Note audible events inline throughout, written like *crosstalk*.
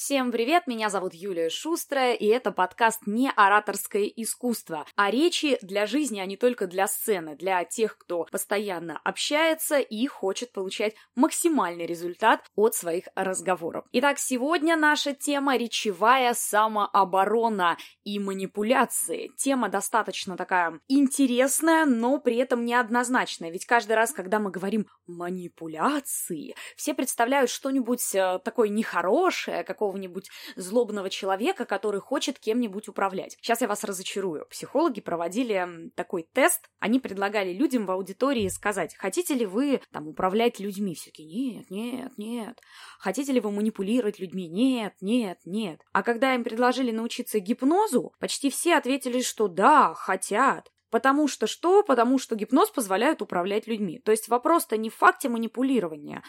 Всем привет, меня зовут Юлия Шустрая, и это подкаст «Не ораторское искусство», а речи для жизни, а не только для сцены, для тех, кто постоянно общается и хочет получать максимальный результат от своих разговоров. Итак, сегодня наша тема – речевая самооборона и манипуляции. Тема достаточно такая интересная, но при этом неоднозначная, ведь каждый раз, когда мы говорим «манипуляции», все представляют что-нибудь э, такое нехорошее, какого какого-нибудь злобного человека, который хочет кем-нибудь управлять. Сейчас я вас разочарую. Психологи проводили такой тест. Они предлагали людям в аудитории сказать, хотите ли вы там управлять людьми? Все-таки нет, нет, нет. Хотите ли вы манипулировать людьми? Нет, нет, нет. А когда им предложили научиться гипнозу, почти все ответили, что да, хотят. Потому что что? Потому что гипноз позволяет управлять людьми. То есть вопрос-то не в факте манипулирования,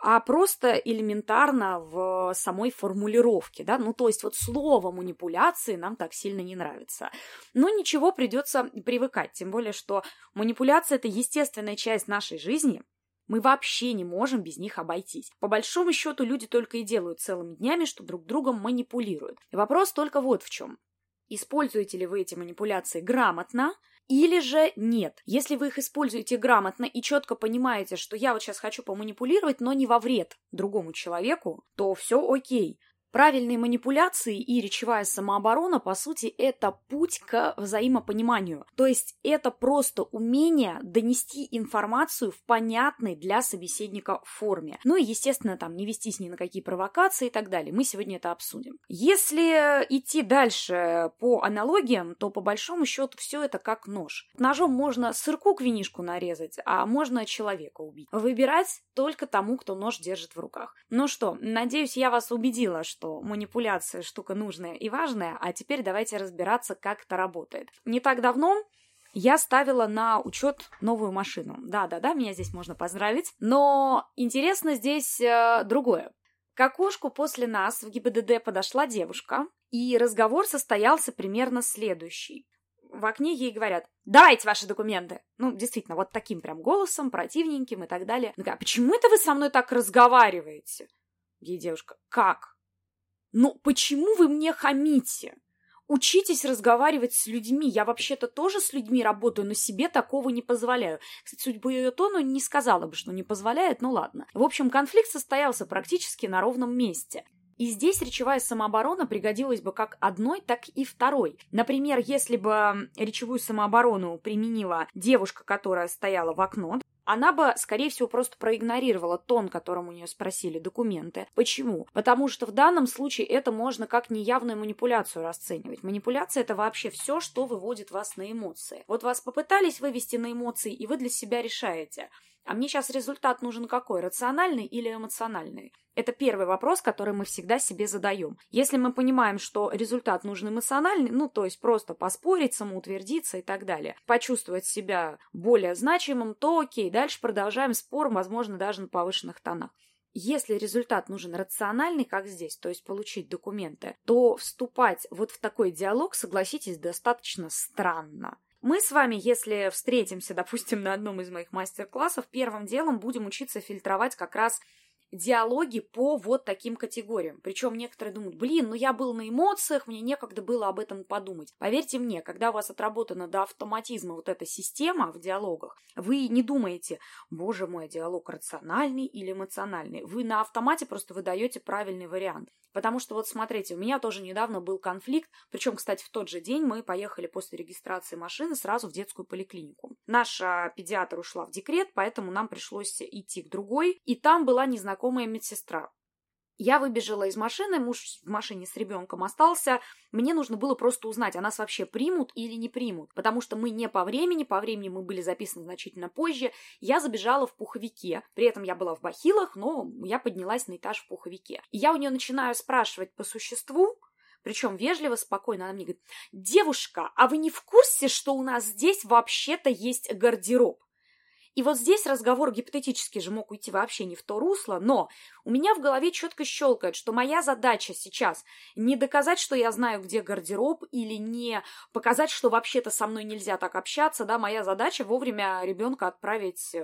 а просто элементарно в самой формулировке, да, ну то есть вот слово манипуляции нам так сильно не нравится. Но ничего, придется привыкать, тем более, что манипуляция – это естественная часть нашей жизни, мы вообще не можем без них обойтись. По большому счету люди только и делают целыми днями, что друг другом манипулируют. Вопрос только вот в чем. Используете ли вы эти манипуляции грамотно, или же нет. Если вы их используете грамотно и четко понимаете, что я вот сейчас хочу поманипулировать, но не во вред другому человеку, то все окей. Правильные манипуляции и речевая самооборона, по сути, это путь к взаимопониманию. То есть это просто умение донести информацию в понятной для собеседника форме. Ну и, естественно, там не вестись ни на какие провокации и так далее. Мы сегодня это обсудим. Если идти дальше по аналогиям, то по большому счету все это как нож. Ножом можно сырку к винишку нарезать, а можно человека убить. Выбирать только тому, кто нож держит в руках. Ну что, надеюсь, я вас убедила, что что манипуляция штука нужная и важная, а теперь давайте разбираться, как это работает. Не так давно я ставила на учет новую машину. Да-да-да, меня здесь можно поздравить. Но интересно здесь э, другое. К окошку после нас в ГИБДД подошла девушка, и разговор состоялся примерно следующий. В окне ей говорят, давайте ваши документы. Ну, действительно, вот таким прям голосом, противненьким и так далее. Она говорит, а почему это вы со мной так разговариваете? Ей девушка, как? Но почему вы мне хамите? Учитесь разговаривать с людьми. Я вообще-то тоже с людьми работаю, но себе такого не позволяю. Кстати, судя по ее тону, не сказала бы, что не позволяет, ну ладно. В общем, конфликт состоялся практически на ровном месте. И здесь речевая самооборона пригодилась бы как одной, так и второй. Например, если бы речевую самооборону применила девушка, которая стояла в окно, она бы, скорее всего, просто проигнорировала тон, которым у нее спросили документы. Почему? Потому что в данном случае это можно как неявную манипуляцию расценивать. Манипуляция – это вообще все, что выводит вас на эмоции. Вот вас попытались вывести на эмоции, и вы для себя решаете – а мне сейчас результат нужен какой, рациональный или эмоциональный? Это первый вопрос, который мы всегда себе задаем. Если мы понимаем, что результат нужен эмоциональный, ну, то есть просто поспорить, самоутвердиться и так далее, почувствовать себя более значимым, то окей, дальше продолжаем спор, возможно, даже на повышенных тонах. Если результат нужен рациональный, как здесь, то есть получить документы, то вступать вот в такой диалог, согласитесь, достаточно странно. Мы с вами, если встретимся, допустим, на одном из моих мастер-классов, первым делом будем учиться фильтровать как раз диалоги по вот таким категориям. Причем некоторые думают, блин, ну я был на эмоциях, мне некогда было об этом подумать. Поверьте мне, когда у вас отработана до автоматизма вот эта система в диалогах, вы не думаете, боже мой, диалог рациональный или эмоциональный. Вы на автомате просто выдаете правильный вариант. Потому что вот смотрите, у меня тоже недавно был конфликт, причем, кстати, в тот же день мы поехали после регистрации машины сразу в детскую поликлинику. Наша педиатр ушла в декрет, поэтому нам пришлось идти к другой, и там была незнакомая медсестра. Я выбежала из машины, муж в машине с ребенком остался. Мне нужно было просто узнать, а нас вообще примут или не примут. Потому что мы не по времени, по времени мы были записаны значительно позже. Я забежала в пуховике. При этом я была в бахилах, но я поднялась на этаж в пуховике. И я у нее начинаю спрашивать по существу, причем вежливо, спокойно. Она мне говорит, девушка, а вы не в курсе, что у нас здесь вообще-то есть гардероб? И вот здесь разговор гипотетически же мог уйти вообще не в то русло, но у меня в голове четко щелкает, что моя задача сейчас не доказать, что я знаю, где гардероб, или не показать, что вообще-то со мной нельзя так общаться, да, моя задача вовремя ребенка отправить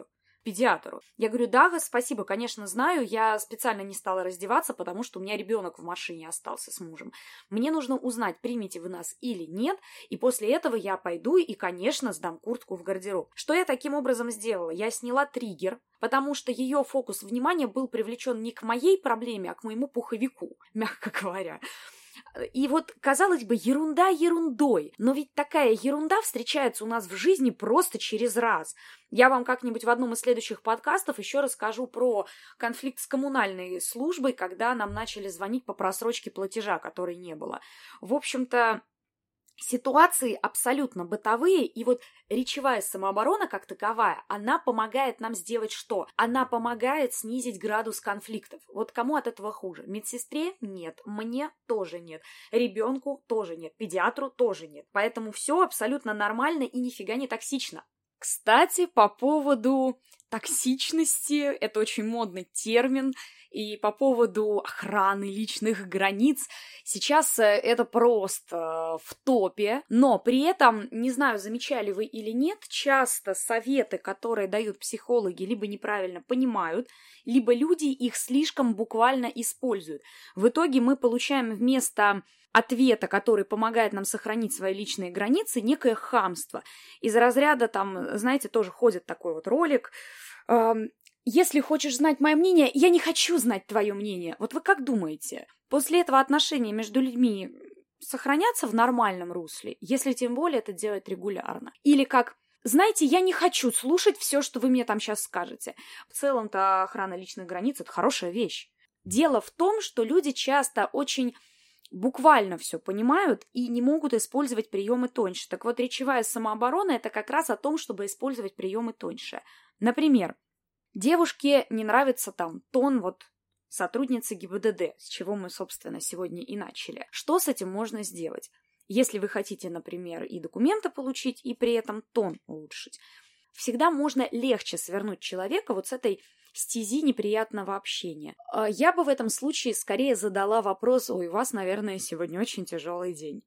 педиатру. Я говорю, да, спасибо, конечно, знаю, я специально не стала раздеваться, потому что у меня ребенок в машине остался с мужем. Мне нужно узнать, примете вы нас или нет, и после этого я пойду и, конечно, сдам куртку в гардероб. Что я таким образом сделала? Я сняла триггер, потому что ее фокус внимания был привлечен не к моей проблеме, а к моему пуховику, *laughs* мягко говоря. И вот, казалось бы, ерунда ерундой, но ведь такая ерунда встречается у нас в жизни просто через раз. Я вам как-нибудь в одном из следующих подкастов еще расскажу про конфликт с коммунальной службой, когда нам начали звонить по просрочке платежа, которой не было. В общем-то, ситуации абсолютно бытовые, и вот речевая самооборона как таковая, она помогает нам сделать что? Она помогает снизить градус конфликтов. Вот кому от этого хуже? Медсестре? Нет. Мне тоже нет. Ребенку тоже нет. Педиатру тоже нет. Поэтому все абсолютно нормально и нифига не токсично. Кстати, по поводу токсичности, это очень модный термин, и по поводу охраны личных границ, сейчас э, это просто э, в топе, но при этом, не знаю, замечали вы или нет, часто советы, которые дают психологи, либо неправильно понимают, либо люди их слишком буквально используют. В итоге мы получаем вместо ответа, который помогает нам сохранить свои личные границы, некое хамство. Из разряда там, знаете, тоже ходит такой вот ролик, если хочешь знать мое мнение, я не хочу знать твое мнение. Вот вы как думаете? После этого отношения между людьми сохранятся в нормальном русле, если тем более это делать регулярно? Или как знаете, я не хочу слушать все, что вы мне там сейчас скажете. В целом-то охрана личных границ – это хорошая вещь. Дело в том, что люди часто очень буквально все понимают и не могут использовать приемы тоньше. Так вот, речевая самооборона – это как раз о том, чтобы использовать приемы тоньше. Например, Девушке не нравится там тон вот сотрудницы ГИБДД, с чего мы, собственно, сегодня и начали. Что с этим можно сделать? Если вы хотите, например, и документы получить, и при этом тон улучшить, всегда можно легче свернуть человека вот с этой стези неприятного общения. А я бы в этом случае скорее задала вопрос, ой, у вас, наверное, сегодня очень тяжелый день.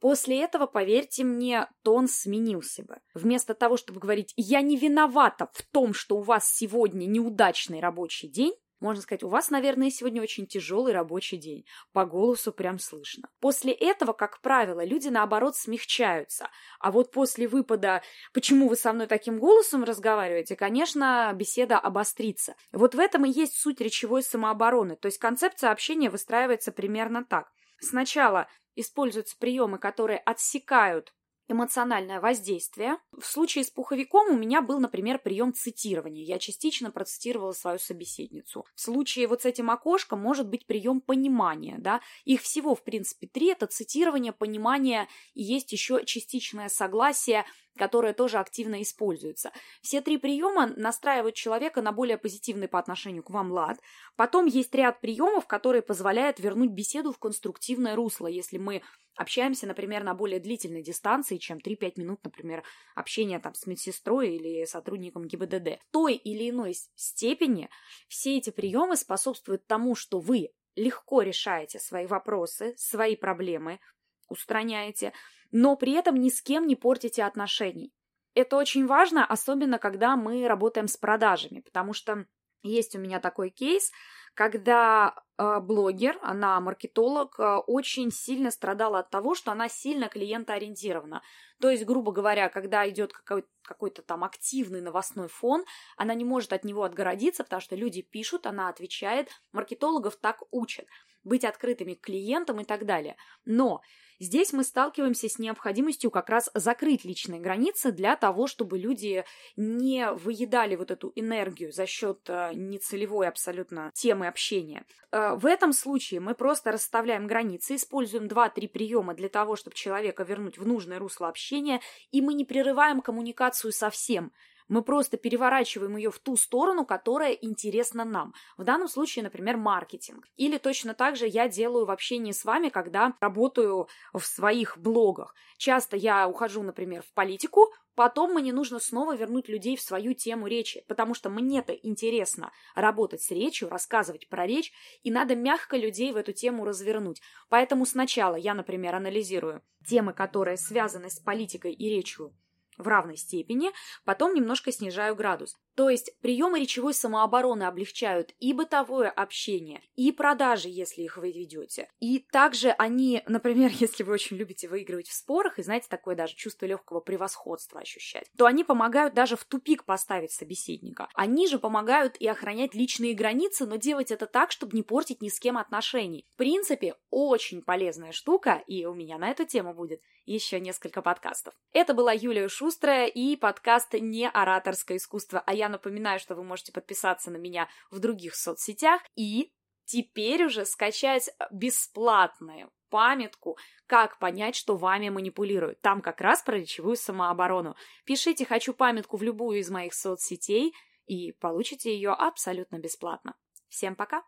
После этого, поверьте мне, тон сменился бы. Вместо того, чтобы говорить «я не виновата в том, что у вас сегодня неудачный рабочий день», можно сказать, у вас, наверное, сегодня очень тяжелый рабочий день. По голосу прям слышно. После этого, как правило, люди, наоборот, смягчаются. А вот после выпада «почему вы со мной таким голосом разговариваете?», конечно, беседа обострится. Вот в этом и есть суть речевой самообороны. То есть концепция общения выстраивается примерно так. Сначала используются приемы, которые отсекают эмоциональное воздействие. В случае с пуховиком у меня был, например, прием цитирования. Я частично процитировала свою собеседницу. В случае вот с этим окошком может быть прием понимания. Да? Их всего, в принципе, три. Это цитирование, понимание и есть еще частичное согласие которая тоже активно используется. Все три приема настраивают человека на более позитивный по отношению к вам лад. Потом есть ряд приемов, которые позволяют вернуть беседу в конструктивное русло, если мы общаемся, например, на более длительной дистанции, чем 3-5 минут, например, общения там с медсестрой или сотрудником ГИБДД. В той или иной степени все эти приемы способствуют тому, что вы легко решаете свои вопросы, свои проблемы, устраняете, но при этом ни с кем не портите отношений. Это очень важно, особенно когда мы работаем с продажами, потому что есть у меня такой кейс, когда э, блогер, она маркетолог, э, очень сильно страдала от того, что она сильно клиентоориентирована. То есть, грубо говоря, когда идет какой-то, какой-то там активный новостной фон, она не может от него отгородиться, потому что люди пишут, она отвечает, маркетологов так учат быть открытыми к клиентам и так далее. Но Здесь мы сталкиваемся с необходимостью как раз закрыть личные границы для того, чтобы люди не выедали вот эту энергию за счет э, нецелевой абсолютно темы общения. Э, в этом случае мы просто расставляем границы, используем 2-3 приема для того, чтобы человека вернуть в нужное русло общения, и мы не прерываем коммуникацию совсем мы просто переворачиваем ее в ту сторону, которая интересна нам. В данном случае, например, маркетинг. Или точно так же я делаю в общении с вами, когда работаю в своих блогах. Часто я ухожу, например, в политику, Потом мне нужно снова вернуть людей в свою тему речи, потому что мне-то интересно работать с речью, рассказывать про речь, и надо мягко людей в эту тему развернуть. Поэтому сначала я, например, анализирую темы, которые связаны с политикой и речью в равной степени, потом немножко снижаю градус. То есть приемы речевой самообороны облегчают и бытовое общение, и продажи, если их вы ведете. И также они, например, *laughs* если вы очень любите выигрывать в спорах, и знаете, такое даже чувство легкого превосходства ощущать, то они помогают даже в тупик поставить собеседника. Они же помогают и охранять личные границы, но делать это так, чтобы не портить ни с кем отношений. В принципе, очень полезная штука, и у меня на эту тему будет еще несколько подкастов. Это была Юлия Шустрая и подкаст «Не ораторское искусство». А напоминаю, что вы можете подписаться на меня в других соцсетях и теперь уже скачать бесплатную памятку, как понять, что вами манипулируют. Там как раз про речевую самооборону. Пишите «хочу памятку» в любую из моих соцсетей и получите ее абсолютно бесплатно. Всем пока!